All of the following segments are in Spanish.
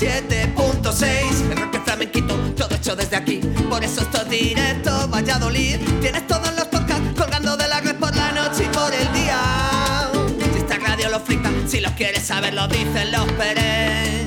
87.6 El rock flamenquito, todo hecho desde aquí. Por eso esto es directo, Valladolid Tienes todos los podcasts colgando de la red por la noche y por el día. Si esta radio lo frita, si los quieres saber lo dicen los Pérez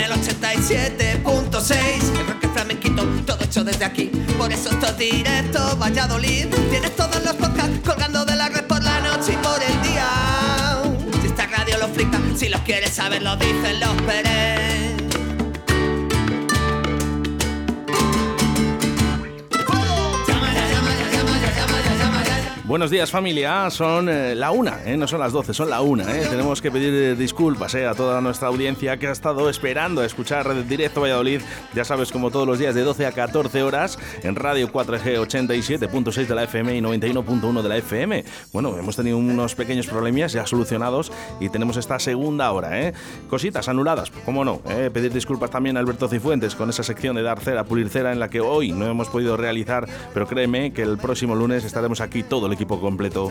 En el 87.6 El rock es flamenquito, todo hecho desde aquí. Por eso esto es directo, Valladolid. Tienes todos los podcasts colgando de la red por la noche y por el día. Si esta radio lo frita, si los quieres saber lo dicen los Pérez Buenos días familia, son eh, la una, eh, no son las 12, son la una. eh. Tenemos que pedir eh, disculpas eh, a toda nuestra audiencia que ha estado esperando a escuchar Red Directo Valladolid, ya sabes, como todos los días de 12 a 14 horas en Radio 4G 87.6 de la FM y 91.1 de la FM. Bueno, hemos tenido unos pequeños problemillas ya solucionados y tenemos esta segunda hora. eh. Cositas anuladas, cómo no. Pedir disculpas también a Alberto Cifuentes con esa sección de dar cera, pulir cera en la que hoy no hemos podido realizar, pero créeme que el próximo lunes estaremos aquí todo el completo.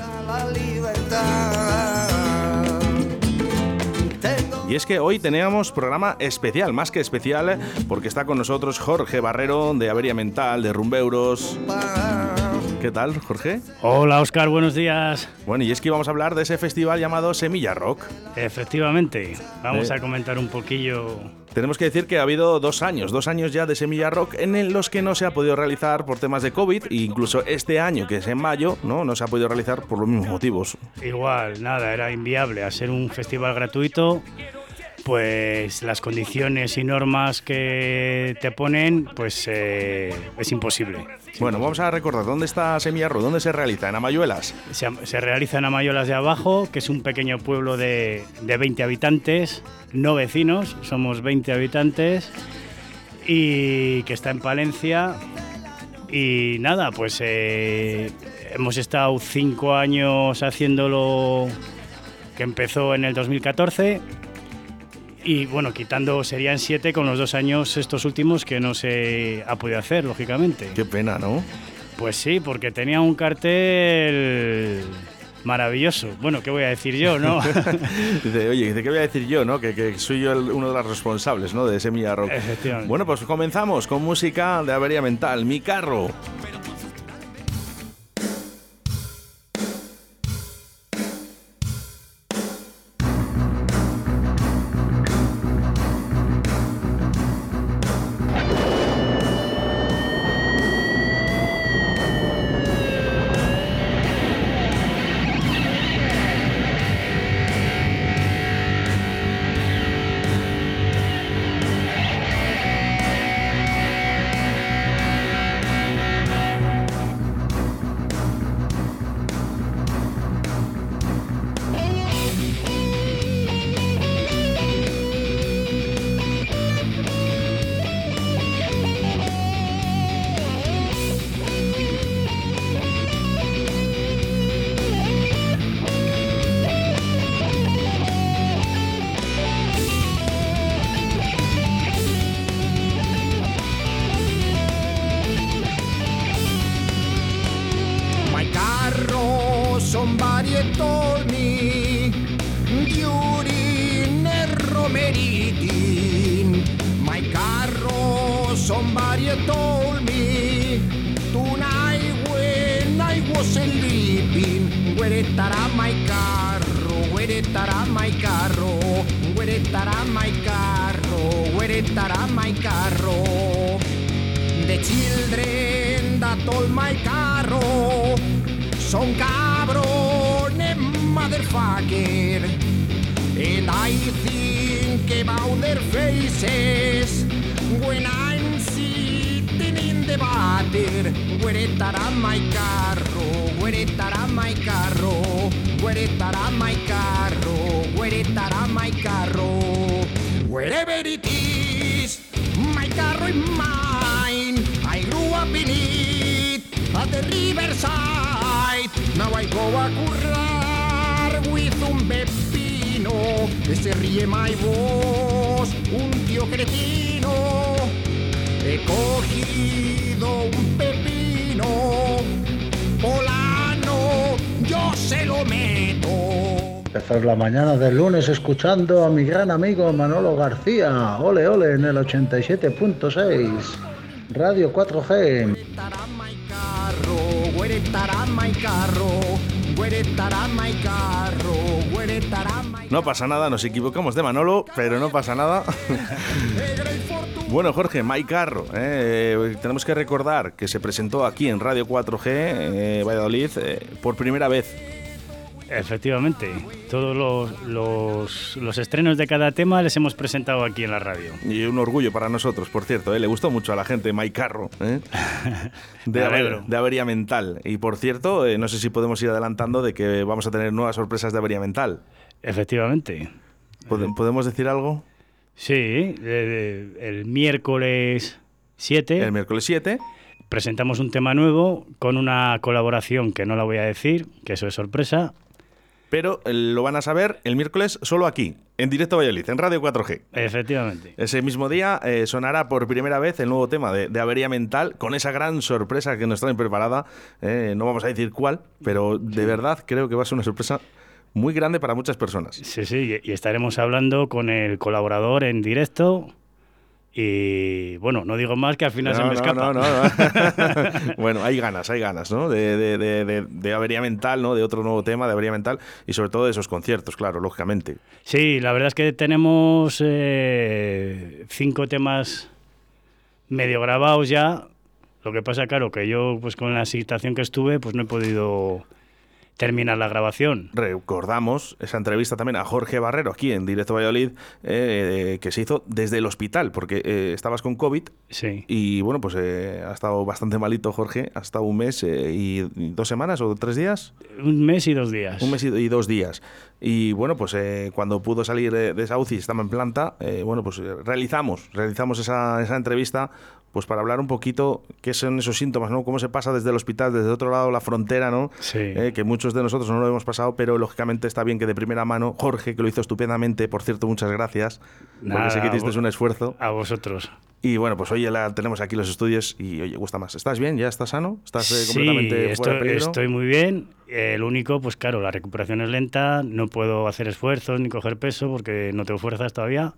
Y es que hoy teníamos programa especial, más que especial, porque está con nosotros Jorge Barrero de Averia Mental, de Rumbeuros. ¿Qué tal, Jorge? Hola Oscar, buenos días. Bueno, y es que íbamos a hablar de ese festival llamado Semilla Rock. Efectivamente, vamos Eh. a comentar un poquillo. Tenemos que decir que ha habido dos años, dos años ya de Semilla Rock en los que no se ha podido realizar por temas de COVID e incluso este año, que es en mayo, no, no se ha podido realizar por los mismos motivos. Igual, nada, era inviable a ser un festival gratuito. Pues las condiciones y normas que te ponen, pues eh, es imposible. Bueno, vamos a recordar, ¿dónde está Semilla Rock? ¿Dónde se realiza? ¿En Amayuelas? Se, se realiza en Amayolas de Abajo, que es un pequeño pueblo de, de 20 habitantes, no vecinos, somos 20 habitantes, y que está en Palencia. Y nada, pues eh, hemos estado cinco años haciéndolo, que empezó en el 2014. Y bueno, quitando serían siete con los dos años estos últimos que no se ha podido hacer, lógicamente. Qué pena, ¿no? Pues sí, porque tenía un cartel maravilloso. Bueno, ¿qué voy a decir yo, no? Dice, oye, dice, ¿qué voy a decir yo, no? Que, que soy yo el- uno de los responsables, ¿no? De Semilla Rock. Efectivamente. Bueno, pues comenzamos con música de avería mental. Mi carro. Wherever it is, my carro is mine. I grew up in it at the riverside. Now I go a currar with un pepino. Que se ríe my voz, un tío cretino. He cogido un pepino polano, yo se lo meto. Empezar la mañana del lunes escuchando a mi gran amigo Manolo García. Ole, ole, en el 87.6. Radio 4G. Güeretará my carro, güeretará my carro, güeretará my carro, güeretará my No pasa nada, nos equivocamos de Manolo, pero no pasa nada. Bueno, Jorge, Mike Carro, eh, tenemos que recordar que se presentó aquí en Radio 4G, eh, Valladolid, eh, por primera vez. Efectivamente, todos los, los, los estrenos de cada tema les hemos presentado aquí en la radio. Y un orgullo para nosotros, por cierto, ¿eh? le gustó mucho a la gente Mike Carro, ¿eh? de, Aver- de Avería Mental. Y por cierto, eh, no sé si podemos ir adelantando de que vamos a tener nuevas sorpresas de Avería Mental. Efectivamente. ¿Pod- ¿Podemos decir algo? Sí, eh, el miércoles 7 El miércoles 7. presentamos un tema nuevo con una colaboración que no la voy a decir, que eso es sorpresa. Pero eh, lo van a saber el miércoles solo aquí, en directo Valladolid, en Radio 4G. Efectivamente. Ese mismo día eh, sonará por primera vez el nuevo tema de, de Avería Mental, con esa gran sorpresa que nos traen preparada. Eh, no vamos a decir cuál, pero de verdad creo que va a ser una sorpresa muy grande para muchas personas. Sí, sí, y estaremos hablando con el colaborador en directo. Y bueno, no digo más que al final se me escapa. no, no, no. bueno, hay ganas, hay ganas, ¿no? De, de, de, de- de avería mental, ¿no? De otro nuevo tema, de avería mental y sobre todo de esos conciertos, claro, lógicamente. Sí, la verdad es que tenemos eh, cinco temas medio grabados ya. Lo que pasa, claro, que yo, pues con la situación que estuve, pues no he podido terminar la grabación. Recordamos esa entrevista también a Jorge Barrero aquí en Directo Valladolid, eh, que se hizo desde el hospital, porque eh, estabas con COVID Sí. y bueno, pues eh, ha estado bastante malito Jorge, ha estado un mes eh, y dos semanas o tres días. Un mes y dos días. Un mes y dos días. Y bueno, pues eh, cuando pudo salir de, esa UCI, estaba en planta, eh, bueno, pues eh, realizamos, realizamos esa, esa entrevista pues para hablar un poquito qué son esos síntomas, ¿no? Cómo se pasa desde el hospital, desde otro lado de la frontera, ¿no? Sí. Eh, que muchos de nosotros no lo hemos pasado, pero lógicamente está bien que de primera mano, Jorge, que lo hizo estupendamente, por cierto, muchas gracias, porque Nada, sé que hiciste un esfuerzo. A vosotros. Y bueno, pues hoy ya la tenemos aquí los estudios y oye, gusta más. ¿Estás bien? ¿Ya estás sano? ¿Estás eh, Sí, completamente fuera de estoy, peligro? estoy muy bien. El único, pues claro, la recuperación es lenta, no puedo hacer esfuerzos ni coger peso porque no tengo fuerzas todavía.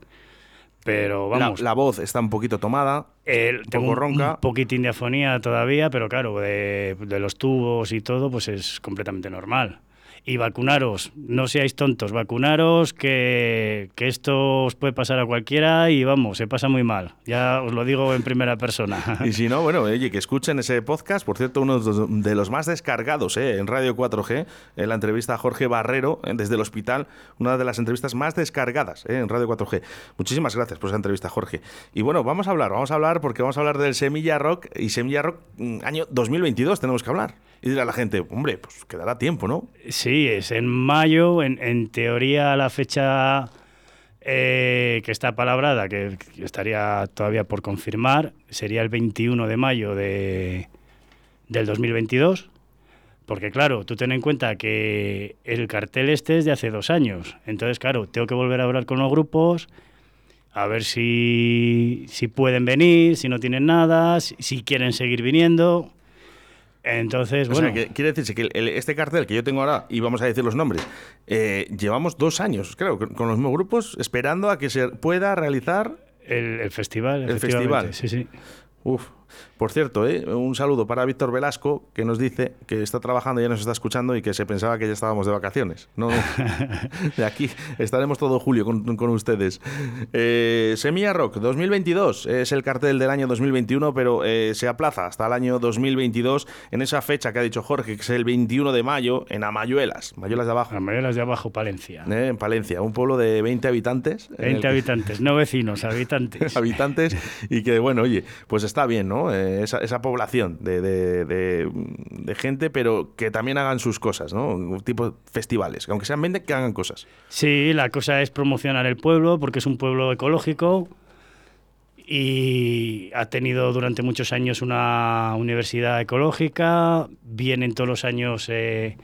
Pero vamos, la voz está un poquito tomada. el- tengo poco un, ronca. un poquitín de afonía todavía, pero claro, de, de los tubos y todo, pues es completamente normal. Y vacunaros, no seáis tontos, vacunaros, que, que esto os puede pasar a cualquiera y vamos, se pasa muy mal. Ya os lo digo en primera persona. Y si no, bueno, oye, que escuchen ese podcast, por cierto, uno de los- más descargados eh, en Radio 4G, en la entrevista a Jorge Barrero eh, desde el hospital, una de las entrevistas más descargadas eh, en Radio 4G. Muchísimas gracias por esa entrevista, Jorge. Y bueno, vamos a hablar, vamos a hablar porque vamos a hablar del Semilla Rock y Semilla Rock mm, año 2022 tenemos que hablar. Y dirá la gente, hombre, pues quedará tiempo, ¿no? Sí, es en mayo, en, teoría la fecha eh, que está palabrada, que, que estaría todavía por confirmar, sería el 21 de mayo de, del 2022. Porque claro, tú ten en cuenta que el cartel este es de hace dos años. Entonces, claro, tengo que volver a hablar con los grupos, a ver si, si pueden venir, si no tienen nada, si, si quieren seguir viniendo. Entonces, O bueno, sea, que quiere decirse que el- este cartel que yo tengo ahora, y vamos a decir los nombres, eh, llevamos dos años, creo, con los mismos grupos, esperando a que se pueda realizar el, el festival. El festival. Sí, sí. Uf. Por cierto, ¿eh? un saludo para Víctor Velasco, que nos dice que está trabajando ya nos está escuchando y que se pensaba que ya estábamos de vacaciones. No, de aquí estaremos todo julio con, con ustedes. Eh, Semilla Rock 2022 es el cartel del año 2021, pero eh, se aplaza hasta el año 2022 en esa fecha que ha dicho Jorge, que es el 21 de mayo, en Amayuelas, Mayuelas de Abajo, La mayoría las de abajo, Palencia. eh, en Palencia, un pueblo de 20 habitantes. en el 20 que- habitantes, no vecinos, habitantes. habitantes y que bueno, oye, pues está bien, ¿no? ¿No? Eh, esa, esa, población de, de, de, gente, pero que también hagan sus cosas, ¿no? Tipo festivales, aunque sean 20, que hagan cosas. Sí, la cosa es promocionar el pueblo, porque es un pueblo ecológico y ha tenido durante muchos años una universidad ecológica, vienen todos los años... Eh,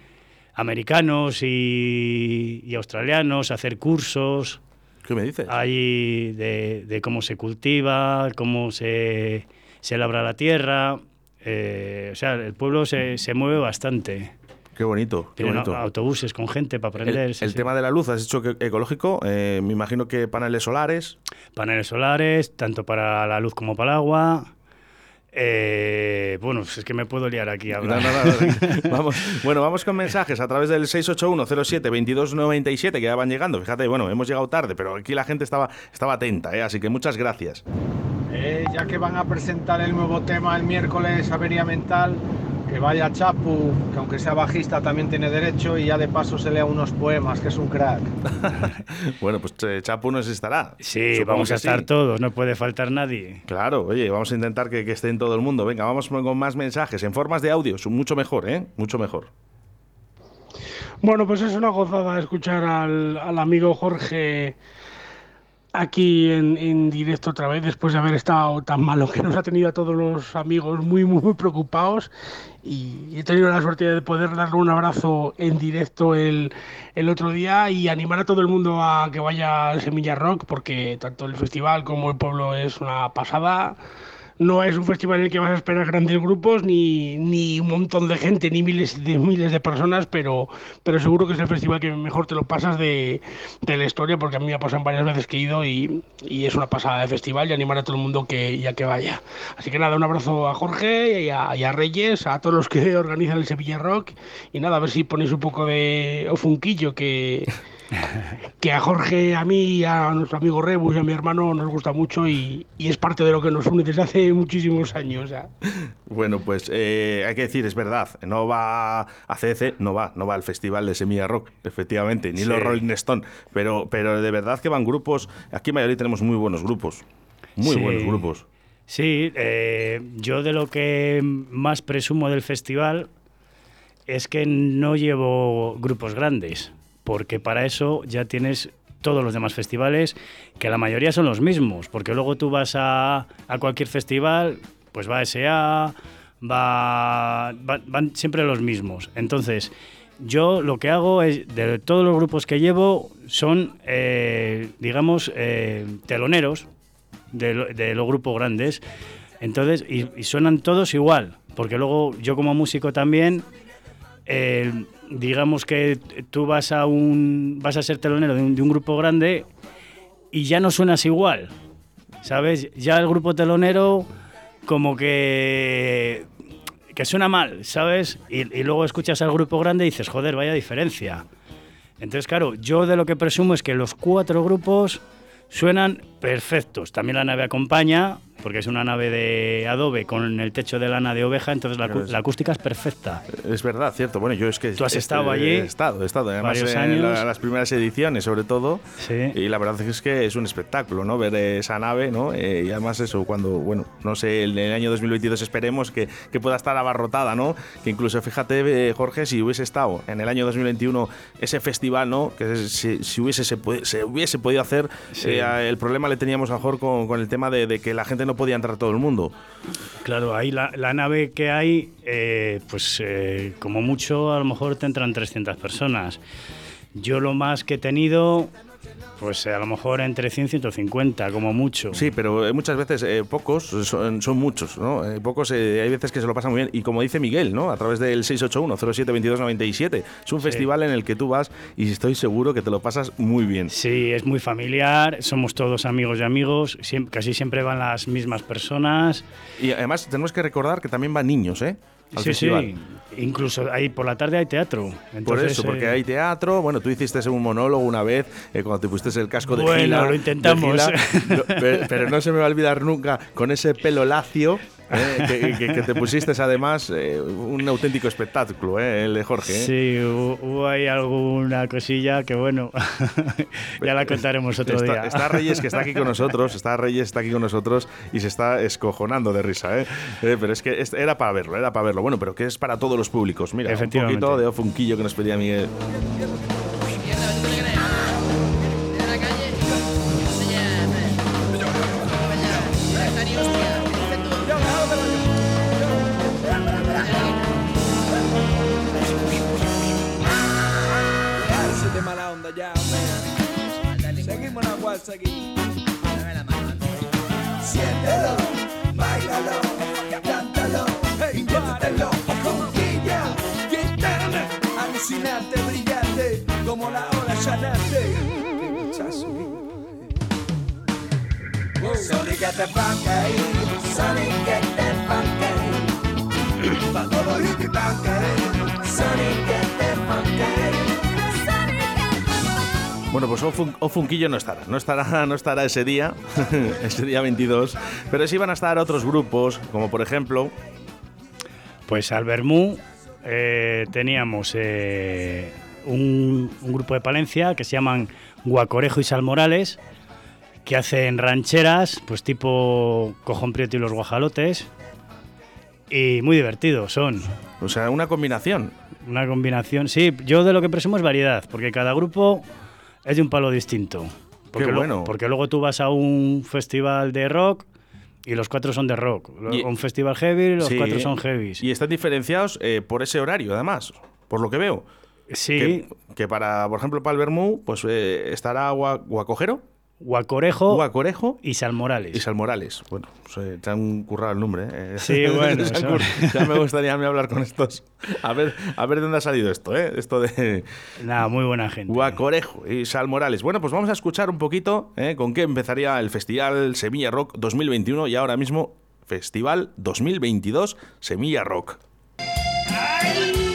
americanos y, y, australianos a hacer cursos ¿Qué me dices? Ahí de, cómo se cultiva, cómo se, se labra la tierra. Eh, o sea, el pueblo se, se mueve bastante. Qué bonito. Qué bonito. autobuses con gente para aprender. El, tema de la luz, has que ecológico. Eh, me imagino que paneles solares. Paneles solares, tanto para la luz como para el agua. Eh, bueno, es que me puedo liar aquí ahora. vamos, bueno, vamos con mensajes a través del 681072297 que ya van llegando. Fíjate, bueno, hemos llegado tarde, pero aquí la gente estaba, estaba atenta, ¿eh? así que muchas gracias. Eh, ya que van a presentar el nuevo tema el miércoles, Avería Mental, que vaya Chapu, que aunque sea bajista también tiene derecho y ya de paso se lea unos poemas, que es un crack. bueno, pues eh, Chapu nos estará. Sí, vamos a estar todos, no puede faltar nadie. Claro, oye, vamos a intentar que, esté en todo el mundo. Venga, vamos con más mensajes, en formas de audio, mucho mejor, ¿eh? Mucho mejor. Bueno, pues es una gozada escuchar al, al amigo Jorge aquí en, directo otra vez, después de haber estado tan malo que nos ha tenido a todos los amigos muy, muy, muy preocupados. Y he tenido la suerte de poder darle un abrazo en directo el, el otro día y animar a todo el mundo a que vaya al Semilla Rock, porque tanto el festival como el pueblo es una pasada no es un festival en el que vas a esperar grandes grupos, ni, ni un montón de gente, ni miles de miles de personas, pero, pero seguro que es el festival que mejor te lo pasas de, de la historia, porque a mí me ha pasado varias veces que he ido y, y, es una pasada de festival y animar a todo el mundo que ya que vaya. Así que nada, un abrazo a Jorge y a, y a Reyes, a todos los que organizan el Sevilla Rock y nada, a ver si ponéis un poco de ofunquillo que que a Jorge, a mí, a nuestro amigo Rebus y a mi hermano nos gusta mucho y, es parte de lo que nos une desde hace muchísimos años. Bueno, pues eh, hay que decir, es verdad, no va a CC, no va, no va al festival de Semilla Rock, efectivamente, ni los Rolling Stone, pero, pero de verdad que van grupos, aquí en Madrid tenemos muy buenos grupos, muy buenos grupos. Sí, eh, yo de lo que más presumo del festival es que no llevo grupos grandes porque para eso ya tienes todos los demás festivales, que la mayoría son los mismos, porque luego tú vas a, cualquier festival, pues va a SA, va, van siempre los mismos. Entonces, yo lo que hago es, de todos los grupos que llevo, son, eh, digamos, eh, teloneros de, los grupos grandes. Entonces, y, suenan todos igual, porque luego yo como músico también... Eh, digamos que tú vas a un vas a ser telonero de un, grupo grande y ya no suenas igual, ¿sabes? Ya el grupo telonero como que que suena mal, ¿sabes? Y, y, luego escuchas al grupo grande y dices, joder, vaya diferencia. Entonces, claro, yo de lo que presumo es que los cuatro grupos suenan perfectos. También la nave acompaña, porque es una nave de adobe con el techo de lana de oveja, entonces la, acústica es perfecta. Es verdad, cierto. Bueno, yo es que... Tú has estado allí. He estado, he estado. Además, varios en las primeras ediciones, sobre todo. Sí. Y la verdad es que es un espectáculo, ¿no? Ver esa nave, ¿no? Eh, y además eso, cuando, bueno, no sé, en el año 2022 esperemos que, que pueda estar abarrotada, ¿no? Que incluso, fíjate, eh, Jorge, si hubiese estado en el año 2021 ese festival, ¿no? Que si, si hubiese, se, se, hubiese podido hacer, eh, el problema le teníamos mejor con, con el tema de, de que la gente no podía entrar todo el mundo. Claro, ahí la, nave que hay, eh, pues eh, como mucho a lo mejor te entran 300 personas. Yo lo más que he tenido pues a lo mejor entre 100 y 150, como mucho. Sí, pero eh, muchas veces eh, pocos son, muchos, ¿no? Eh, pocos hay veces que se lo pasan muy bien. Y como dice Miguel, ¿no? A través del 681-07-2297. Es un festival en el que tú vas y estoy seguro que te lo pasas muy bien. Sí, es muy familiar, somos todos amigos y amigos, casi siempre van las mismas personas. Y además tenemos que recordar que también van niños, ¿eh? Sí, sí, incluso ahí por la tarde hay teatro. por eso, porque eh, hay teatro. Bueno, tú hiciste un monólogo una vez eh, cuando te pusiste el casco de Bueno, lo intentamos. pero, no se me va a olvidar nunca con ese pelo lacio eh, que, que- que te pusiste además eh, un auténtico espectáculo, eh, el de Jorge. eh. Sí, hubo, ahí alguna cosilla que bueno, ya la contaremos otro está, día. está Reyes que está aquí con nosotros, está Reyes está aquí con nosotros y se está escojonando de risa, ¿eh? Eh, pero es que era para verlo, era para verlo. Bueno, pero que es para todos los públicos. Mira, un poquito de ofunquillo que nos pedía Miguel. Aquí. Siéntelo, bailalo, cántalo, inviértelo, conquilla, quítame, alucinante, brillante, como la ola llanante. Bueno, pues Ofun- Ofunquillo no estará, no estará, no estará ese día, ese día 22, pero sí van a estar otros grupos, como por ejemplo, Pues al Bermú eh, teníamos eh, un, un grupo de Palencia que se llaman Guacorejo y Salmorales, que hacen rancheras, pues tipo Cojón Prieto y los Guajalotes. Y muy divertidos son. o sea, una combinación. Una combinación. Sí, yo de lo que presumo es variedad, porque cada grupo es de un palo distinto. Porque lo- bueno. porque luego tú vas a un festival de rock y los cuatro son de rock. Y- un festival heavy, los Sí. cuatro son heavy. Y están diferenciados eh, por ese horario, además, por lo que veo. Sí, Que, que para, por ejemplo, para el Bermú, pues eh, estará Gua- Guacojero, Guacorejo Guacorejo y Salmorales. y Salmorales. Bueno, se te han currado el nombre. ¿eh? Sí, bueno, ya me gustaría a mí hablar con estos. A ver, a ver de dónde ha salido esto, ¿eh? Esto de Nada, muy buena gente. Guacorejo y Salmorales. Bueno, pues vamos a escuchar un poquito ¿eh? con qué empezaría el Festival Semilla Rock 2021 y ahora mismo Festival 2022 Semilla Rock. Otra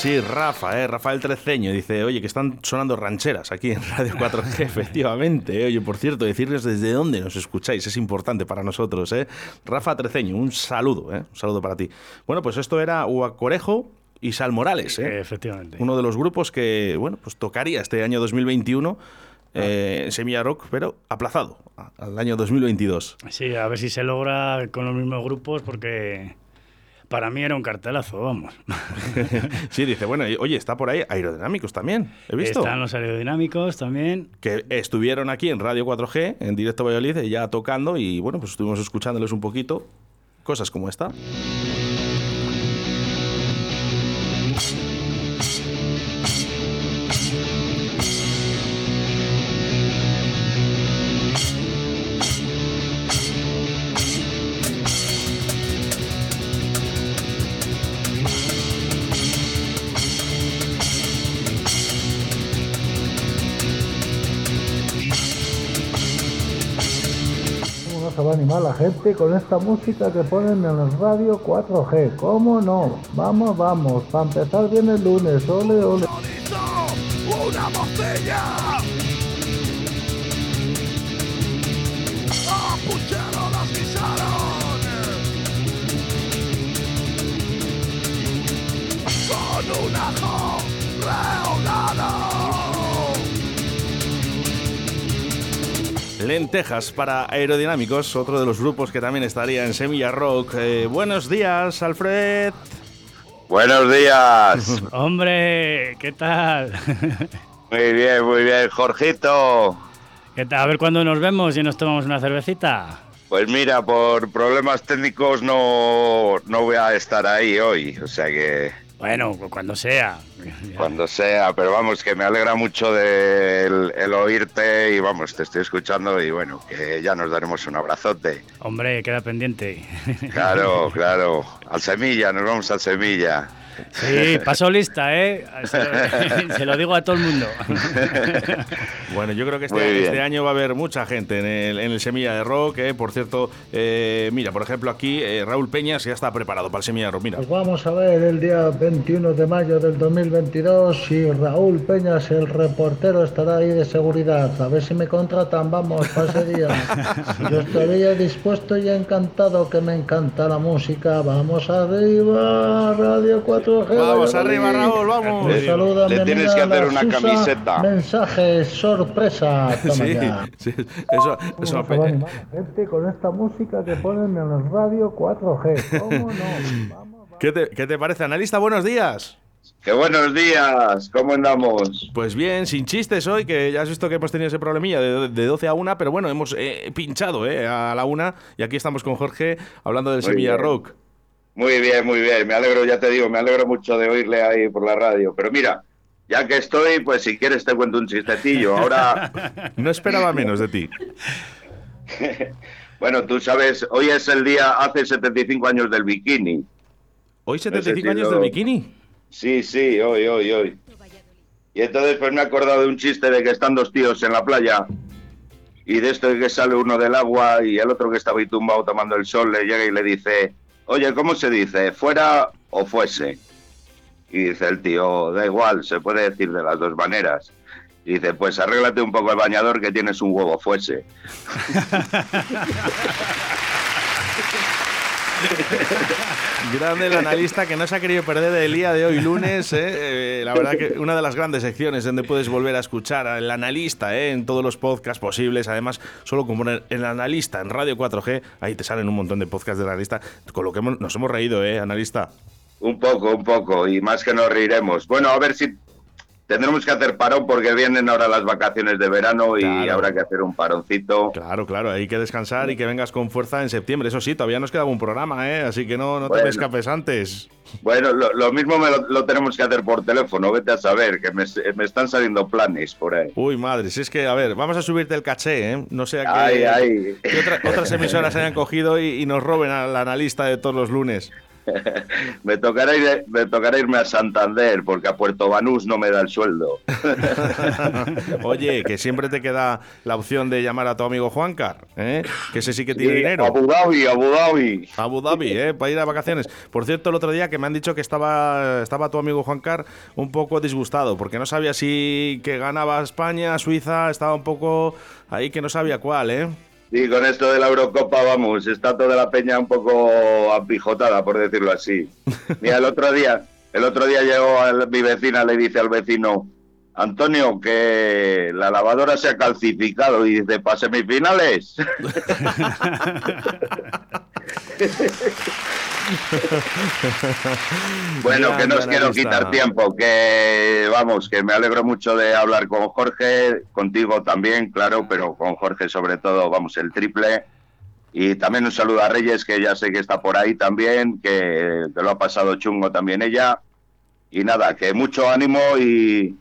sí, Rafa, ¿eh? Rafael Treceño dice, oye, que están sonando rancheras aquí en Radio 4G, efectivamente. ¿eh? Oye, por cierto, decirles desde dónde nos escucháis, es importante para nosotros. ¿eh? Rafa Treceño, un saludo, ¿eh? un saludo para ti. Bueno, pues esto era Huacorejo y Sal Morales, ¿eh? Efectivamente. uno de los grupos que, bueno, pues tocaría este año 2021 eh, en Semilla Rock, pero aplazado al año 2022. Sí, a ver si se logra con los mismos grupos porque para mí era un cartelazo, vamos. sí, dice, bueno, y, oye, está por ahí Aerodinámicos también, he visto. Están los aerodinámicos también. que estuvieron aquí en Radio 4G, en directo Valladolid, ya tocando y bueno, pues estuvimos escuchándoles un poquito cosas como esta. ¿Cómo no se va a animar la gente con esta música que ponen en el radio 4G? ¿Cómo no? Vamos, vamos, para empezar bien el lunes, ole, ole. una botella. Lentejas para Aerodinámicos, otro de los grupos que también estaría en Semilla Rock. Eh, buenos días, Alfred. Buenos días. Hombre, ¿qué tal? Muy bien, muy bien, Jorgito. ¿Qué tal? A ver cuándo nos vemos y nos tomamos una cervecita. Pues mira, por problemas técnicos no, no voy a estar ahí hoy, o sea que Bueno, cuando sea. cuando sea, pero vamos, que me alegra mucho de el, el oírte y vamos, te estoy escuchando y bueno, que ya nos daremos un abrazote. Hombre, queda pendiente. Claro, claro, al Semilla, nos vamos al Semilla. Sí, paso lista, ¿eh? Se lo, digo a todo el mundo. Bueno, yo creo que este, este año va a haber mucha gente en el, en el Semilla de Rock. eh. Por cierto, eh, mira, por ejemplo, aquí eh, Raúl Peñas ya está preparado para el Semilla de Rock. Mira, Pues vamos a ver el día 21 de mayo del 2022 y Raúl Peñas, el reportero, estará ahí de seguridad. A ver si me contratan, vamos, para ese día. Yo estaría dispuesto y encantado, que me encanta la música. Vamos arriba, Radio 4G. Vamos arriba, Raúl, vamos. Un saludo a Le tienes que hacer una Susa. camiseta. Mensaje sorpresa. Sí, eso, ¿Cómo eso a gente con esta música que ponen en el radio 4G? ¿Cómo no? ¿Qué te, qué te parece, analista? Buenos días. Que buenos días, ¿cómo andamos? Pues bien, sin chistes hoy, que ya has visto que hemos tenido ese problemilla de, de 12 a 1, pero bueno, hemos eh, pinchado eh, a la 1 y aquí estamos con Jorge hablando del Muy Semilla bien. Rock. Muy bien, muy bien. Me alegro, ya te digo, me alegro mucho de oírle ahí por la radio. Pero mira, ya que estoy, pues si quieres te cuento un chistecillo. Ahora, No esperaba menos de ti. bueno, tú sabes, hoy es el día, hace 75 años del bikini. ¿Hoy No sé 75 si años del bikini? Sí, sí, hoy, hoy, hoy. Y entonces pues me he acordado de un chiste de que están dos tíos en la playa y de esto de que sale uno del agua y el otro que estaba ahí tumbado tomando el sol le llega y le dice, oye, ¿cómo se dice? ¿Fuera o fuese? Y dice el tío, da igual, se puede decir de las dos maneras. Y dice, pues arréglate un poco el bañador que tienes un huevo fuese. Grande el analista que no se ha querido perder el día de hoy, lunes. eh. Eh, la verdad que una de las grandes secciones donde puedes volver a escuchar al analista eh, en todos los podcasts posibles. Además, solo con poner el analista en Radio 4G, ahí te salen un montón de podcasts del analista. Con lo que nos hemos reído, ¿eh, analista? Un poco, un poco, y más que nos reiremos. Bueno, a ver si tendremos que hacer parón porque vienen ahora las vacaciones de verano y Claro. habrá que hacer un paroncito. Claro, claro, hay que descansar y que vengas con fuerza en septiembre. Eso sí, todavía nos quedaba un programa, ¿eh? Así que no, no te me escapes antes. Bueno, lo, lo mismo me lo, lo tenemos que hacer por teléfono, vete a saber, que me, me están saliendo planes por ahí. Uy, madre, si es que, a ver, vamos a subirte el caché, ¿eh? No sea que, Ay, ay. que otra- otras emisoras hayan cogido y, y nos roben al analista de todos los lunes. me, tocará ir- me tocará irme a Santander porque a Puerto Banús no me da el sueldo. Oye, que siempre te queda la opción de llamar a tu amigo Juancar, ¿eh? que ese sí que tiene Sí, dinero. Abu Dhabi, Abu Dhabi. Abu Dhabi, ¿eh? para ir a vacaciones. Por cierto, el otro día que me han dicho que estaba, estaba tu amigo Juancar un poco disgustado, porque no sabía si que ganaba España, Suiza, estaba un poco ahí que no sabía cuál, ¿eh? Y con esto de la Eurocopa, vamos, está toda la peña un poco apijotada, por decirlo así. Mira, el otro día, el otro día llegó a mi vecina, le dice al vecino, Antonio, que la lavadora se ha calcificado y dice, para semifinales. Bueno, que no os quiero quitar tiempo, que vamos, que me alegro mucho de hablar con Jorge, contigo también, claro, pero con Jorge sobre todo, vamos, el triple. Y también un saludo a Reyes, que ya sé que está por ahí también, que, que lo ha pasado chungo también ella. Y nada, que mucho ánimo y,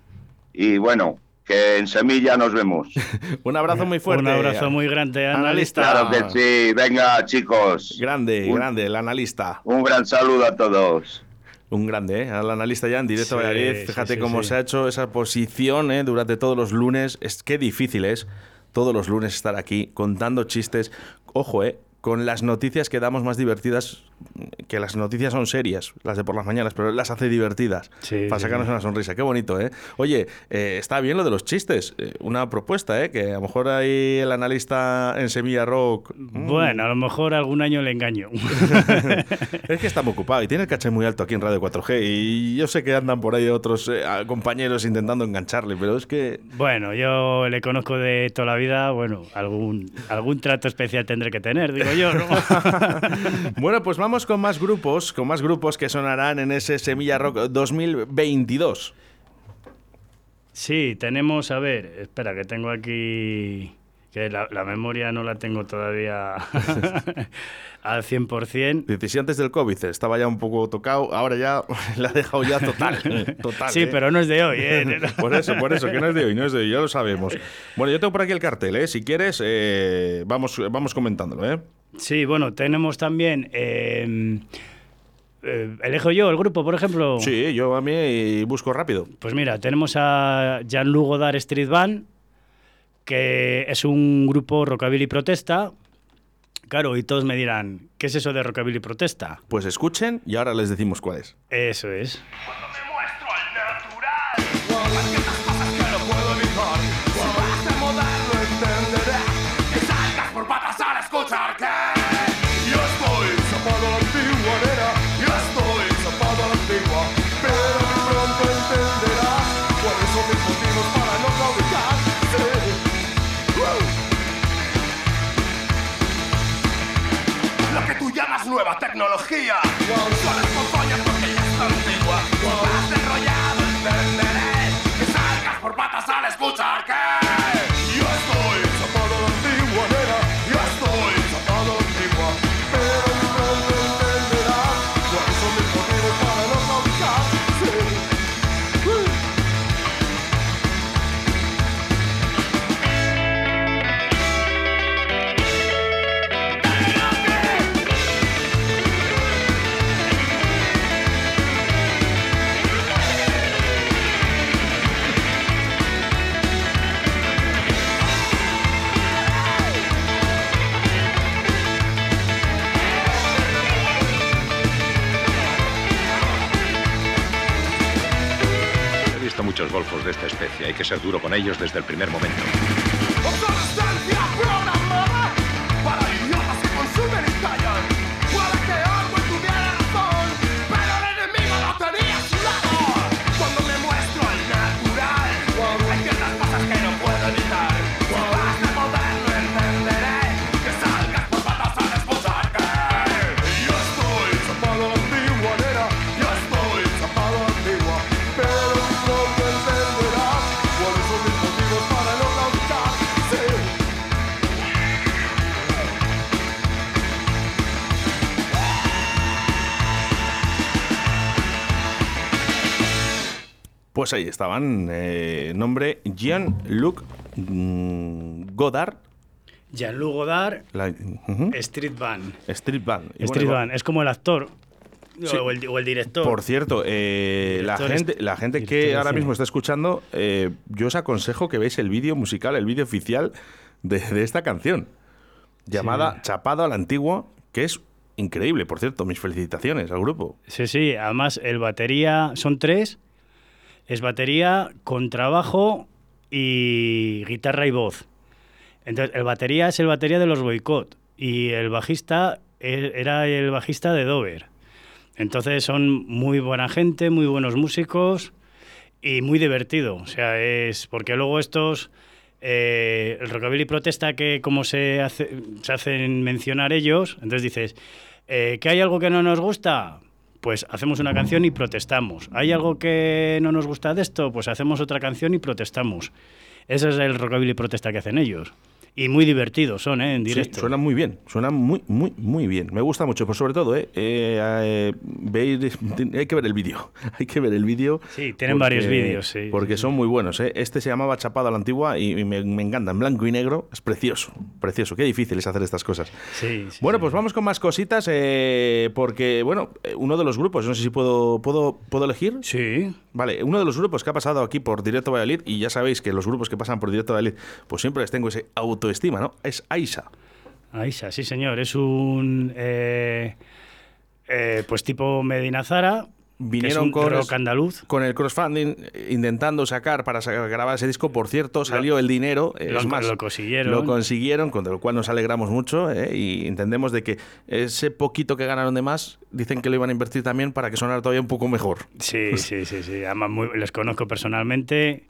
y bueno, que en Semilla nos vemos. Un abrazo muy fuerte. Un abrazo muy grande, analista. Claro que sí, venga chicos. Grande, Un- grande, el analista. Un gran saludo a todos. Un grande, ¿eh? Al analista ya en directo Sí, a Valladolid. sí, Fíjate sí, cómo sí. se ha hecho esa posición ¿eh? durante todos los lunes. Es que difícil es todos los lunes estar aquí contando chistes. Ojo, ¿eh? Con las noticias que damos más divertidas, que las noticias son serias, las de por las mañanas, pero las hace divertidas. Sí, para sacarnos sí. una sonrisa. Qué bonito, ¿eh? Oye, eh, está bien lo de los chistes. Eh, una propuesta, ¿eh? Que a lo mejor ahí el analista en Semilla Rock. mm, Bueno, a lo mejor algún año le engaño. es que está muy ocupado y tiene el caché muy alto aquí en Radio 4G. Y yo sé que andan por ahí otros eh, compañeros intentando engancharle, pero es que. Bueno, yo le conozco de toda la vida, bueno, algún, algún trato especial tendré que tener, digo yo, ¿no? bueno, pues vamos con más grupos, con más grupos que sonarán en ese Semilla Rock 2022. Sí, tenemos, a ver, espera, que tengo aquí, que la, la memoria no la tengo todavía al 100%. Dice, si antes del COVID estaba ya un poco tocado, ahora ya la ha dejado ya total. total Sí, ¿eh? pero no es de hoy, ¿eh? Por eso, por eso, que no es de hoy, no es de hoy, ya lo sabemos. Bueno, yo tengo por aquí el cartel, ¿eh? Si quieres, eh, vamos, vamos comentándolo, ¿eh? Sí, bueno, tenemos también... eh, eh, ¿Elijo yo el grupo, por ejemplo? Sí, yo a mí busco rápido. Pues mira, tenemos a Jean-Luc Godard Street Band, que es un grupo rockabilly protesta. Claro, y todos me dirán, ¿qué es eso de rockabilly protesta? Pues escuchen y ahora les decimos cuál es. Eso es. Llamas nueva tecnología, solo es porque ya está antigua. Vas enrollado entenderé que salgas por patas al escuchar que de esta especie. Hay que ser duro con ellos desde el primer momento. Pues ahí estaban. eh, nombre Jean-Luc mm, Godard. Jean-Luc Godard, la- Street Band. Street Band. Y Street bueno, Band, es como el actor. Sí. O, el, o el director. Por cierto, eh, la gente, la gente que ahora mismo está escuchando, eh, yo os aconsejo que veáis el vídeo musical, el vídeo oficial de, de esta canción, llamada Chapado a la Antigua, que es increíble, por cierto. Mis felicitaciones al grupo. Sí, sí, además el batería son tres, es batería, contrabajo y guitarra y voz. Entonces, el batería es el batería de los boicot y el bajista e- era el bajista de Dover. Entonces son muy buena gente, muy buenos músicos y muy divertido. O sea, es porque luego estos, eh, el rockabilly protesta que como se, hace, se hacen mencionar ellos, entonces dices, eh, ¿que hay algo que no nos gusta? Pues hacemos una canción y protestamos. ¿Hay algo que no nos gusta de esto? Pues hacemos otra canción y protestamos. Ese es el rockabilly protesta que hacen ellos. Y muy divertidos son, ¿eh? En Sí, directo. suena muy bien, suena muy, muy, muy bien. Me gusta mucho, pues sobre todo, ¿eh? eh, eh, hay que ver el vídeo. Hay que ver el vídeo. Sí, tienen varios vídeos, sí, Porque son muy buenos, ¿eh? Este se llamaba Chapado a la Antigua y me, me encanta, en blanco y negro. Es precioso, precioso. Qué difícil es hacer estas cosas. Sí, sí, Bueno, pues vamos con más cositas, eh, porque, bueno, eh, uno de los grupos, no sé si puedo, puedo, ¿puedo elegir. Sí. Vale, uno de los grupos que ha pasado aquí por Directo Valladolid, y ya sabéis que los grupos que pasan por Directo Valladolid, pues siempre les tengo ese autoestima, ¿no? Es Aisa. Aisa, sí señor, es un eh, eh, pues tipo Medina Zara, Vinieron con, rock andaluz. con el crowdfunding eh, intentando sacar para sa- grabar ese disco. Por cierto, salió el dinero. lo- es más, lo consiguieron. Lo consiguieron, con lo cual nos alegramos mucho eh, y entendemos de que ese poquito que ganaron de más, dicen que lo iban a invertir también para que sonara todavía un poco mejor. Sí, sí, sí, sí. Además muy- les conozco personalmente,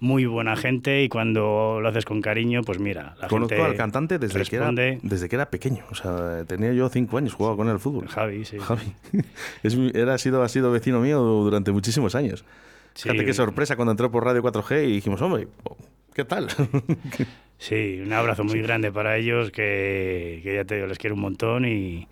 muy buena gente y cuando lo haces con cariño, pues mira, la Conozco gente al cantante desde que, era, responde. desde que era pequeño. O sea, tenía yo cinco años, jugaba con él al fútbol. Javi, sí. Javi. Es era, ha, sido, ha sido vecino mío durante muchísimos años. Sí. Fíjate qué sorpresa cuando entró por Radio 4G y dijimos, hombre, ¿qué tal? Sí, un abrazo muy grande para ellos, que, que ya te digo, les quiero un montón y,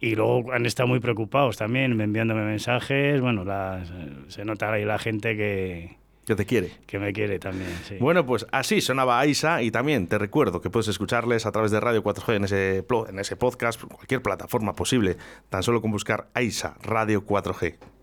y luego han estado muy preocupados también, enviándome mensajes. Bueno, las- se nota ahí la gente que, que te quiere. que me quiere también. Sí. Bueno, pues así sonaba Aisa y también te recuerdo que puedes escucharles a través de Radio 4G en ese, en ese podcast, cualquier plataforma posible, tan solo con buscar Aisa Radio 4G.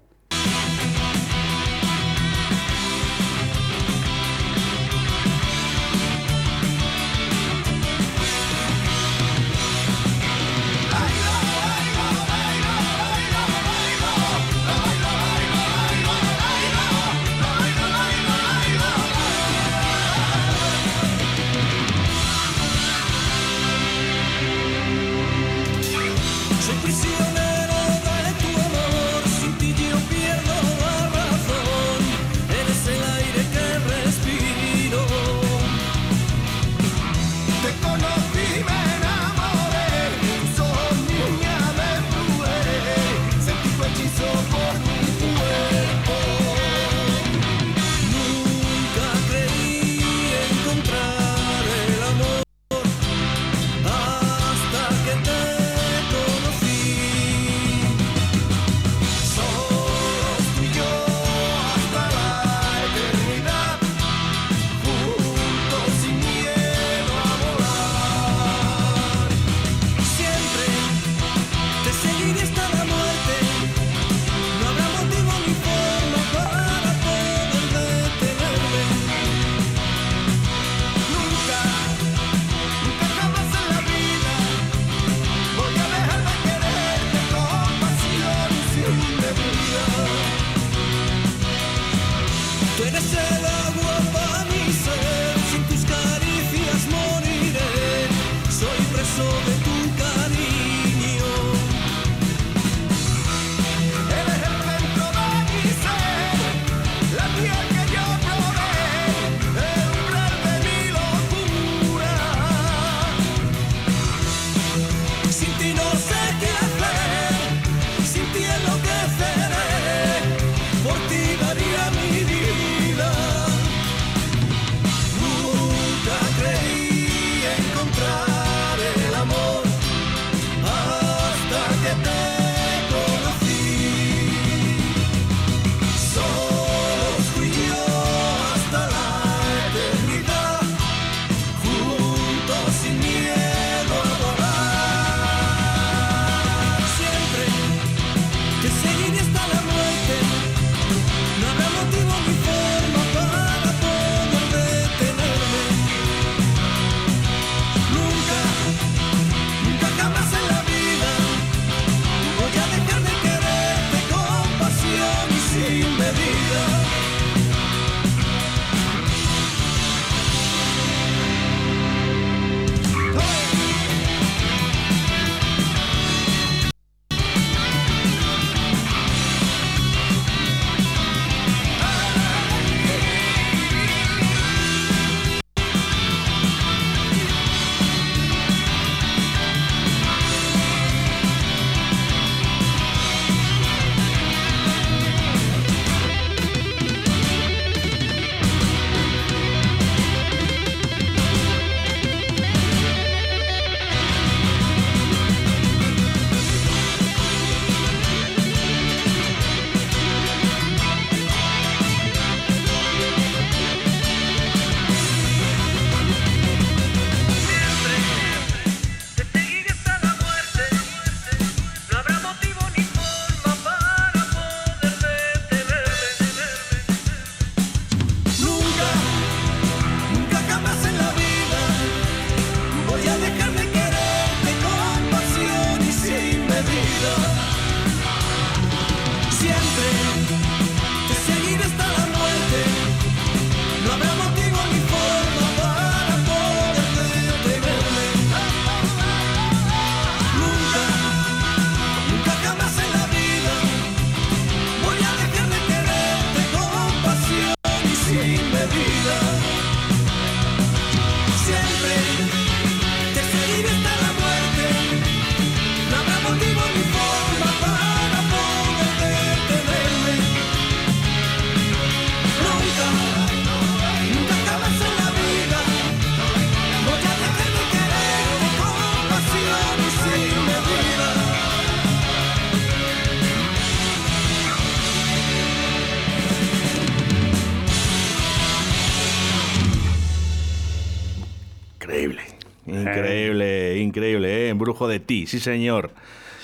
De ti, sí señor.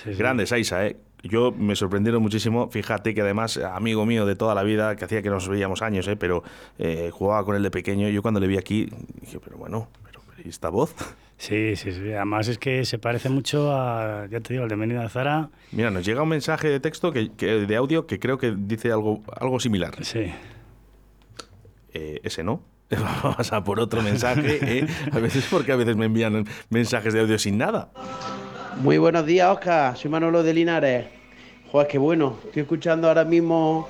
Grandes, Aisa, ¿eh? Yo me sorprendieron muchísimo, fíjate que además, amigo mío de toda la vida, que hacía que nos veíamos años, ¿eh? pero eh, jugaba con él de pequeño, yo cuando le vi aquí dije, pero bueno, pero, ¿y esta voz? Sí, sí, sí. Además es que se parece mucho a, ya te digo, al de Menina Zara. Mira, nos llega un mensaje de texto, que, que- de audio, que creo que dice algo, algo similar. Sí. Eh, ese no. Vamos a por otro mensaje, ¿eh? A veces porque a veces me envían mensajes de audio sin nada. Muy buenos días, Oscar. Soy Manolo de Linares. Joder, qué bueno. Estoy escuchando ahora mismo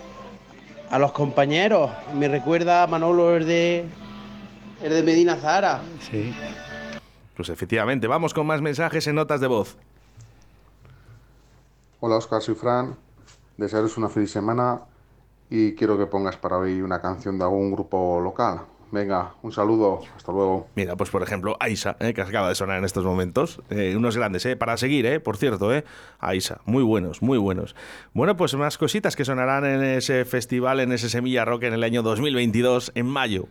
a los compañeros. Me recuerda a Manolo el de, el de Medina Zahara. Sí. Pues efectivamente, vamos con más mensajes en notas de voz. Hola Oscar, soy Fran. Desearos una feliz semana y quiero que pongas para hoy una canción de algún grupo local. Venga, un saludo, hasta luego. Mira, pues por ejemplo, Aisa, ¿eh? que acaba de sonar en estos momentos. Eh, unos grandes, ¿eh? Para seguir, ¿eh? Por cierto, ¿eh? Aisa, muy buenos, muy buenos. Bueno, pues más cositas que sonarán en ese festival, en ese Semilla Rock en el año 2022, en mayo.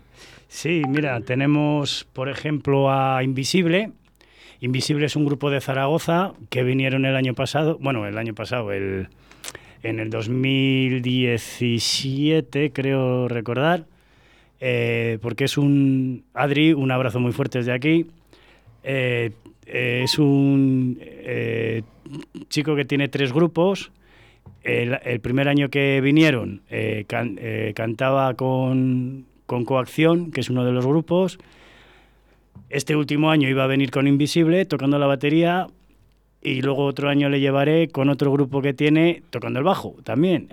Sí, mira, tenemos, por ejemplo, a Invisible. Invisible es un grupo de Zaragoza que vinieron el año pasado, bueno, el año pasado, el, en el 2017, creo recordar, eh, porque es un, Adri, un abrazo muy fuerte desde aquí, eh, eh, es un chico que tiene tres grupos. El, primer año que vinieron can- cantaba con, con Coacción, que es uno de los grupos. Este último año iba a venir con Invisible tocando la batería y luego otro año le llevaré con otro grupo que tiene tocando el bajo también.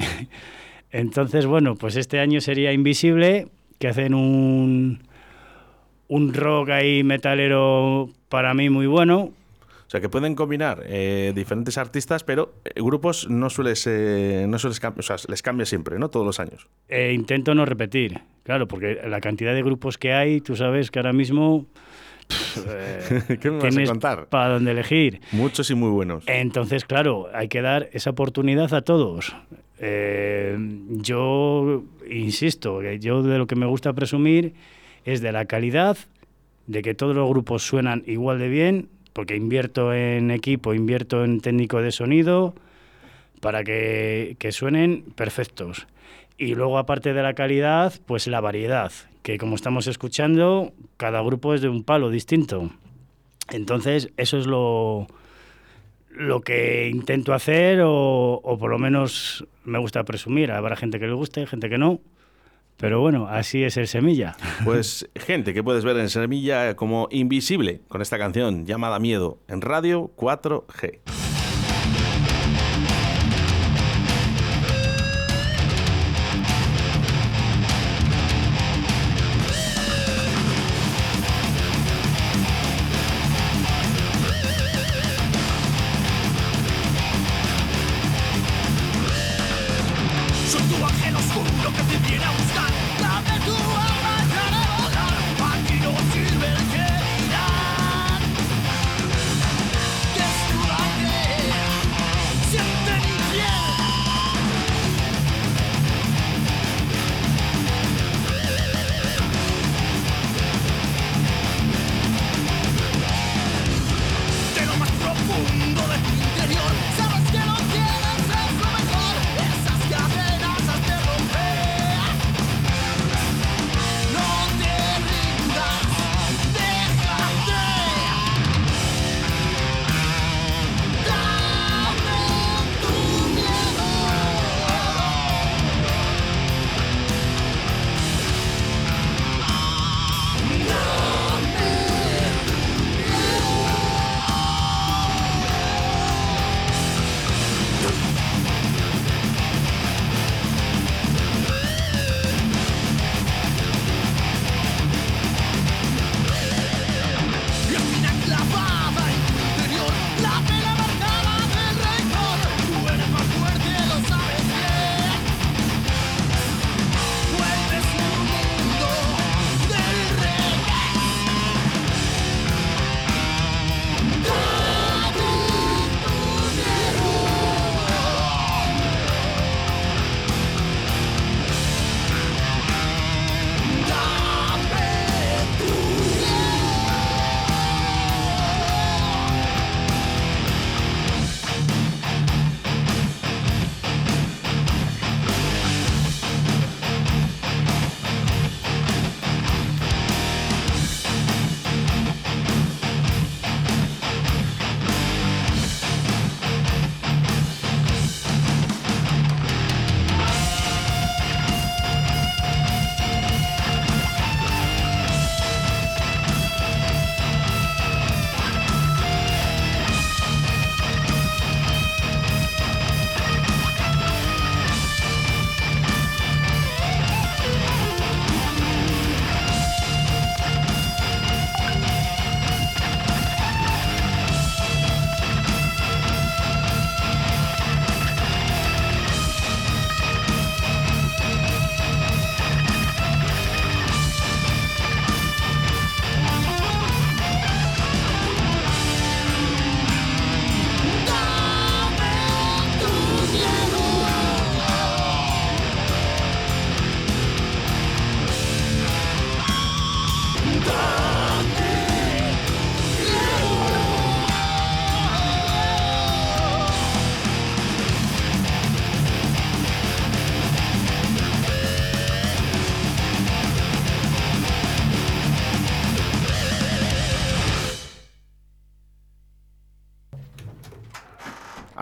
Entonces, bueno, pues este año sería Invisible, que hacen un, un rock ahí metalero para mí muy bueno. O sea, que pueden combinar eh, diferentes artistas, pero eh, grupos no sueles, eh, no sueles o sea, les cambia siempre, ¿no? Todos los años. Eh, intento no repetir, claro, porque la cantidad de grupos que hay, tú sabes que ahora mismo eh, ¿Qué me vas a contar? para dónde elegir. Muchos y muy buenos. Entonces, claro, hay que dar esa oportunidad a todos. Eh, yo insisto, yo de lo que me gusta presumir es de la calidad, de que todos los grupos suenan igual de bien, porque invierto en equipo, invierto en técnico de sonido, para que, que suenen perfectos. Y luego, aparte de la calidad, pues la variedad, que como estamos escuchando, cada grupo es de un palo distinto. Entonces, eso es lo, lo que intento hacer o, o por lo menos me gusta presumir. Habrá gente que le guste, gente que no. Pero bueno, así es el semilla. Pues gente que puedes ver en Semilla como Invisible con esta canción llamada Miedo en Radio 4G.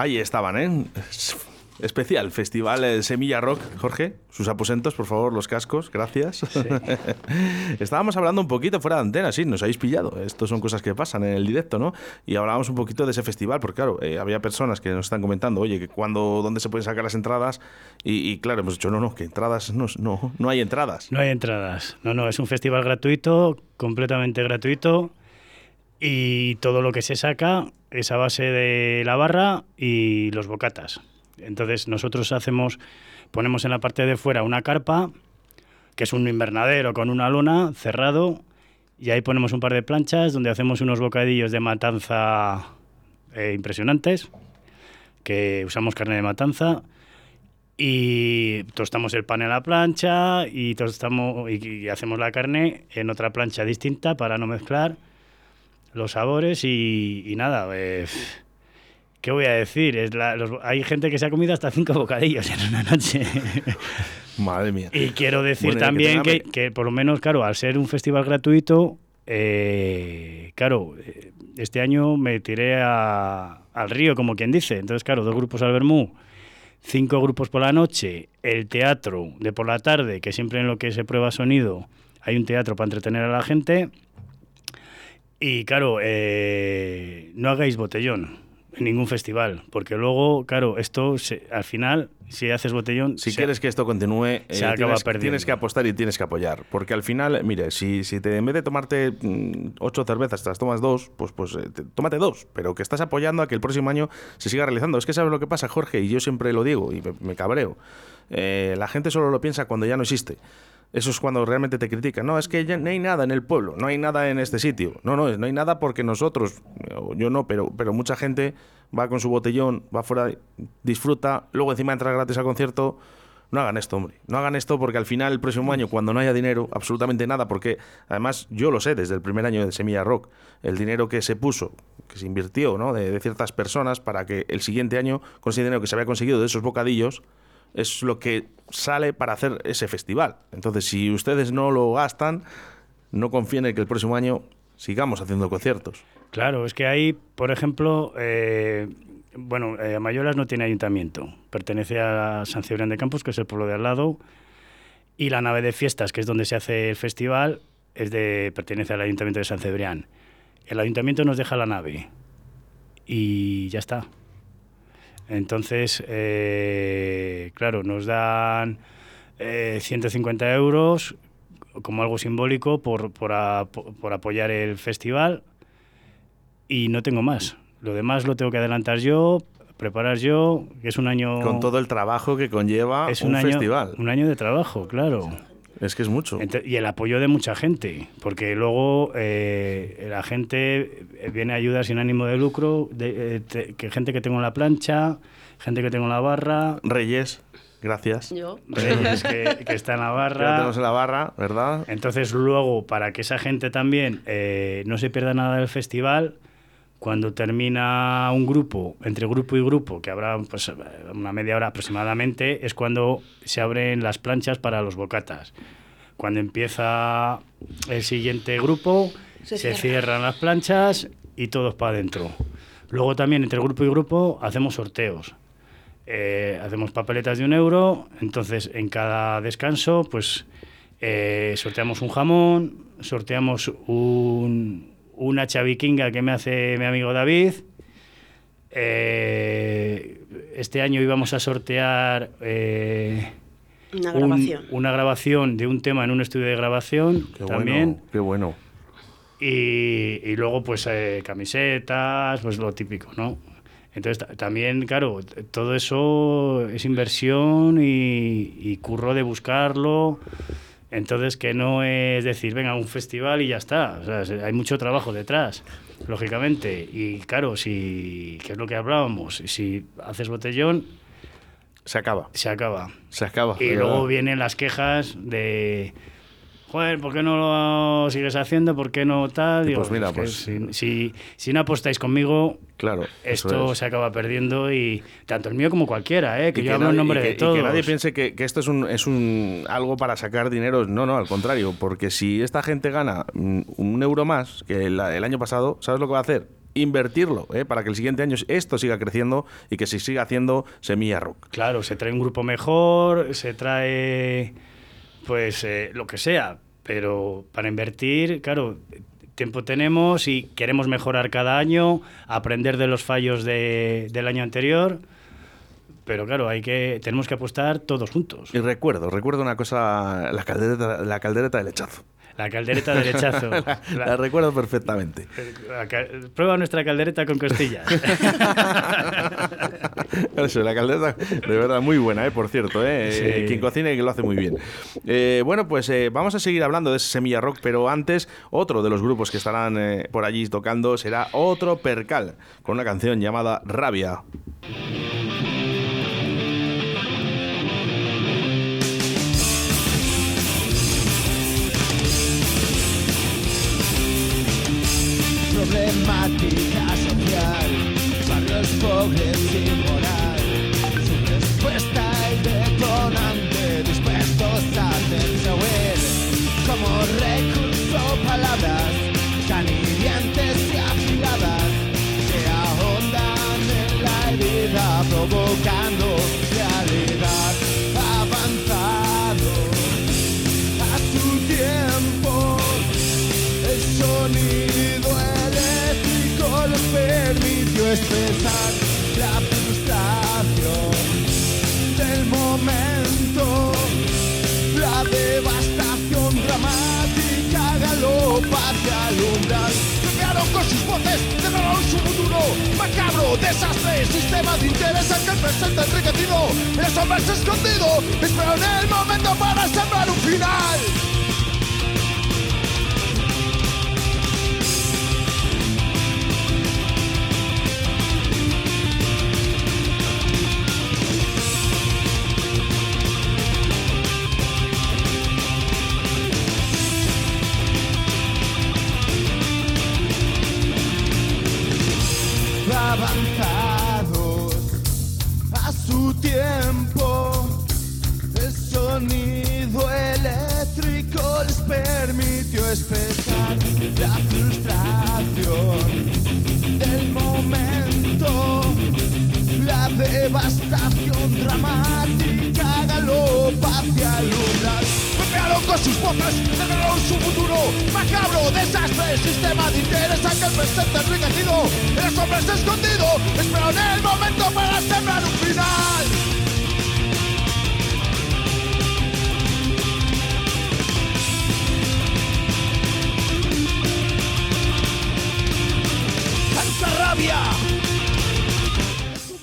Ahí estaban, ¿eh? Especial, Festival eh, Semilla Rock. Jorge, sus aposentos, por favor, los cascos, gracias. Estábamos hablando un poquito fuera de antena, sí, nos habéis pillado. Estos son cosas que pasan en el directo, ¿no? Y hablábamos un poquito de ese festival, porque claro, eh, había personas que nos están comentando, oye, que cuando, dónde se pueden sacar las entradas. Y, y claro, hemos dicho, no, no, que entradas, no, no, no hay entradas. No hay entradas. No, no, es un festival gratuito, completamente gratuito. Y todo lo que se saca es a base de la barra y los bocatas. Entonces nosotros hacemos, ponemos en la parte de fuera una carpa, que es un invernadero con una lona cerrado, y ahí ponemos un par de planchas donde hacemos unos bocadillos de matanza eh, impresionantes, que usamos carne de matanza, y tostamos el pan en la plancha y tostamos y, y hacemos la carne en otra plancha distinta para no mezclar los sabores y, y nada. eh, ¿Qué voy a decir? Es la- los- hay gente que se ha comido hasta cinco bocadillos en una noche. Madre mía. Y quiero decir Bueno, ya que también que, que, por lo menos, claro, al ser un festival gratuito, eh, claro, eh, este año me tiré a- al río, como quien dice. Entonces, claro, dos grupos al Bermú, cinco grupos por la noche, el teatro de por la tarde, que siempre en lo que se prueba sonido hay un teatro para entretener a la gente. Y claro, eh, no hagáis botellón en ningún festival, porque luego, claro, esto se- al final, si haces botellón, Si se- quieres que esto continúe, se eh, acaba tienes, perdiendo. tienes que apostar y tienes que apoyar. Porque al final, mire, si, si te, en vez de tomarte mm, ocho cervezas, te las tomas dos, pues, pues eh, te- tómate dos. Pero que estás apoyando a que el próximo año se siga realizando. Es que sabes lo que pasa, Jorge, y yo siempre lo digo y me, me cabreo. Eh, la gente solo lo piensa cuando ya no existe. Eso es cuando realmente te critican. No, es que ya no hay nada en el pueblo, no hay nada en este sitio. No, no, no hay nada porque nosotros, yo no, pero, pero mucha gente va con su botellón, va fuera, disfruta, luego encima entra gratis al concierto. No hagan esto, hombre. No hagan esto porque al final, el próximo año, cuando no haya dinero, absolutamente nada, porque además yo lo sé desde el primer año de Semilla Rock, el dinero que se puso, que se invirtió, ¿no? De, ciertas personas para que el siguiente año, con dinero que se había conseguido de esos bocadillos, es lo que sale para hacer ese festival. Entonces, si ustedes no lo gastan, no confíen en que el próximo año sigamos haciendo conciertos. Claro, es que ahí, por ejemplo, eh, bueno, eh, Amayolas no tiene ayuntamiento, pertenece a San Cebrián de Campos, que es el pueblo de al lado, y la nave de fiestas, que es donde se hace el festival, es de, pertenece al ayuntamiento de San Cebrián. El ayuntamiento nos deja la nave y ya está. Entonces, eh, claro, nos dan eh, 150 euros como algo simbólico por, por, apo- por apoyar el festival y no tengo más. Lo demás lo tengo que adelantar yo, preparar yo, que es un año... Con todo el trabajo que conlleva es un, un, año, festival. Un año de trabajo, claro. Es que es mucho. Y el apoyo de mucha gente, porque luego eh, la gente viene a ayudar sin ánimo de lucro, de, eh, que gente que tengo en la plancha, gente que tengo en la barra. Reyes, gracias. Yo. Reyes que, que está en la barra. tenemos en la barra, ¿verdad? Entonces luego, para que esa gente también eh, no se pierda nada del festival, cuando termina un grupo, entre grupo y grupo, que habrá pues, una media hora aproximadamente, es cuando se abren las planchas para los bocatas. Cuando empieza el siguiente grupo, Se se, cierra. cierran las planchas y todos para adentro. Luego también entre grupo y grupo hacemos sorteos. Eh, hacemos papeletas de un euro, entonces en cada descanso pues eh, sorteamos un jamón, sorteamos un, una chaviquinga que me hace mi amigo David. Eh, este año íbamos a sortear eh, Una un- grabación. una grabación de un tema en un estudio de grabación Qué también. bueno, qué bueno. Y, y luego, pues, eh, camisetas, pues lo típico, ¿no? Entonces, ta- también, claro, todo eso es inversión y, y curro de buscarlo. Entonces, que no es decir, venga, un festival y ya está. O sea, se- hay mucho trabajo detrás, lógicamente. Y claro, si, que es lo que hablábamos, si haces botellón, se acaba. Se acaba. Se acaba. Y luego verdad. vienen las quejas de, joder, ¿por qué no lo sigues haciendo? ¿Por qué no tal? Digo, pues mira, pues- si, si, si no apostáis conmigo, Claro, esto es. se acaba perdiendo y tanto el mío como cualquiera, ¿eh? que Y yo hablo en nombre y que- de y todos. que nadie piense que, que esto es un, es un algo para sacar dinero. No, no, al contrario. Porque si esta gente gana mm, un euro más que el, el año pasado, ¿sabes lo que va a hacer? invertirlo, ¿eh? para que el siguiente año esto siga creciendo y que se siga haciendo Semilla Rock. Claro, se trae un grupo mejor, se trae pues eh, lo que sea, pero para invertir, claro, tiempo tenemos y queremos mejorar cada año, aprender de los fallos de- del año anterior, pero claro, hay que tenemos que apostar todos juntos. Y recuerdo, recuerdo una cosa, la caldereta, la caldereta del lechazo. La caldereta del lechazo. la, la recuerdo perfectamente. La Prueba nuestra caldereta con costillas. Eso, la caldereta, de verdad, muy buena, ¿eh? por cierto. ¿eh? Sí. Eh, Quien cocina y que lo hace muy bien. Eh, bueno, pues eh, vamos a seguir hablando de ese Semilla Rock, pero antes, otro de los grupos que estarán por allí tocando será otro percal, con una canción llamada Rabia. Expresar la frustración del momento, la devastación dramática galopa hacia el umbral. Golpearon con sus voces, cerraron su futuro macabro, desastre, sistema de interés en que el presente enriquecido, el sombras escondido, esperaron el momento para sembrar un final. Avanzados a su tiempo. El sonido eléctrico les permitió expresar la frustración del momento. La devastación dramática galopa hacia el Golpearon con sus voces, cerraron su futuro macabro, desastre, sistema de interés en que el presente enriquecido, el hombres escondido, esperaron el momento para sembrar un final.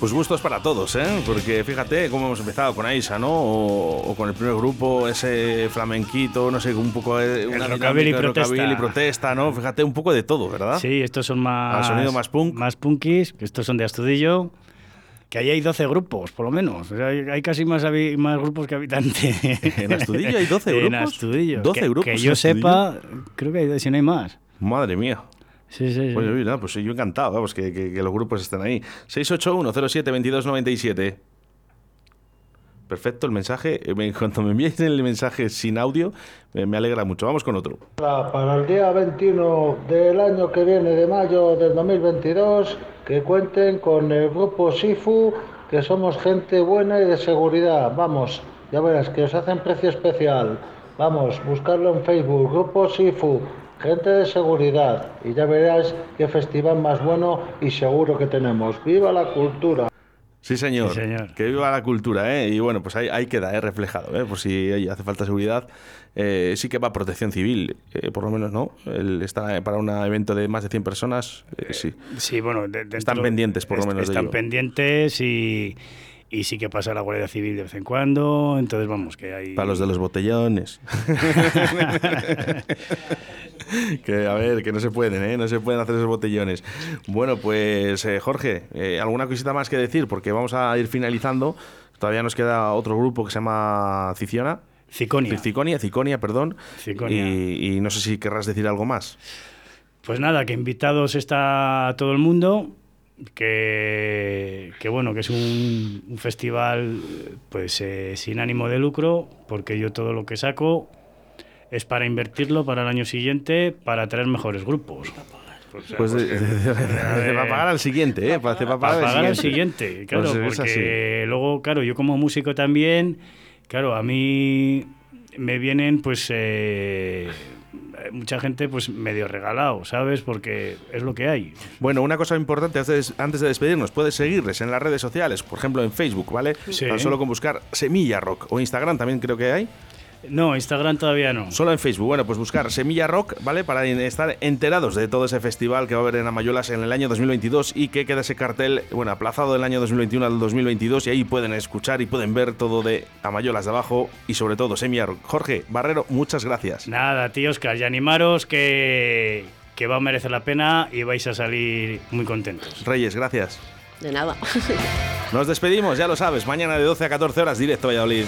Pues gustos para todos, ¿eh? Porque fíjate cómo hemos empezado con Aisa, ¿no? O, o con el primer grupo, ese flamenquito, no sé, un poco de una rockabilly protesta. protesta, ¿no? Fíjate, un poco de todo, ¿verdad? Sí, estos son más. Al sonido más punk. Más punkis, que estos son de Astudillo. Que ahí hay 12 grupos, por lo menos. O sea, hay, casi más, más grupos que habitantes. ¿En Astudillo hay 12 En grupos? Astudillo. 12 Que- grupos Que en yo sepa, creo que hay, si no hay más. Madre mía. Sí, sí, sí. Oye, oye, nada, pues yo encantado, vamos, que, que- que los grupos estén ahí. 681-07-2297. Perfecto, el mensaje. eh, Cuando me enviáis el mensaje sin audio, eh, me alegra mucho. Vamos con otro. Para para el día 21 del año que viene, de mayo del 2022, que cuenten con el grupo Sifu, que somos gente buena y de seguridad. Vamos, ya verás que os hacen precio especial. Vamos, buscarlo en Facebook, grupo Sifu, gente de seguridad. Y ya verás qué festival más bueno y seguro que tenemos. ¡Viva la cultura! Sí señor. Sí, señor. Que viva la cultura, ¿eh? Y bueno, pues ahí, ahí queda, ¿eh? Reflejado, ¿eh? Por si hace falta seguridad. Eh, sí que va protección civil, eh, por lo menos, ¿no? El, está para un evento de más de 100 personas, eh, sí. Sí, bueno, de- dentro- Están pendientes, por lo menos, de Están ello. pendientes y, y sí que pasa la Guardia Civil de vez en cuando. Entonces, vamos, que hay. Para los de los botellones. que a ver, que no se pueden, ¿eh? No se pueden hacer esos botellones. Bueno, pues eh, Jorge, eh, ¿alguna cosita más que decir? Porque vamos a ir finalizando. Todavía nos queda otro grupo que se llama Ciciona. Ciconia. Ciconia, Ciconia, perdón. Ciconia. Y, y no sé si querrás decir algo más. Pues nada, que invitados está todo el mundo, que, que bueno, que es un, un festival pues eh, sin ánimo de lucro, porque yo todo lo que saco es para invertirlo para el año siguiente, para traer mejores grupos. o sea, Pues porque- de- de- de- para pagar al siguiente, ¿eh? Para, para pagar pagar al siguiente, claro, Pues es porque luego, claro, yo como músico también, claro, a mí me vienen, pues, eh, mucha gente, pues, medio regalado, ¿sabes? Porque es lo que hay. Bueno, una cosa importante antes de, antes de despedirnos, puedes seguirles en las redes sociales, por ejemplo en Facebook, ¿vale? Sí. Tan solo con buscar Semilla Rock o Instagram también creo que hay. No, Instagram todavía no. Solo en Facebook. Bueno, pues buscar Semilla Rock, ¿vale? Para estar enterados de todo ese festival que va a haber en Amayolas en el año 2022 y que queda ese cartel, bueno, aplazado del año 2021 al 2022 y ahí pueden escuchar y pueden ver todo de Amayolas de abajo y sobre todo Semilla Rock. Jorge Barrero, muchas gracias. Nada, tío Oscar, y animaros que, que va a merecer la pena y vais a salir muy contentos. Reyes, gracias. De nada. Nos despedimos, ya lo sabes, mañana de 12 a 14 horas directo a Valladolid.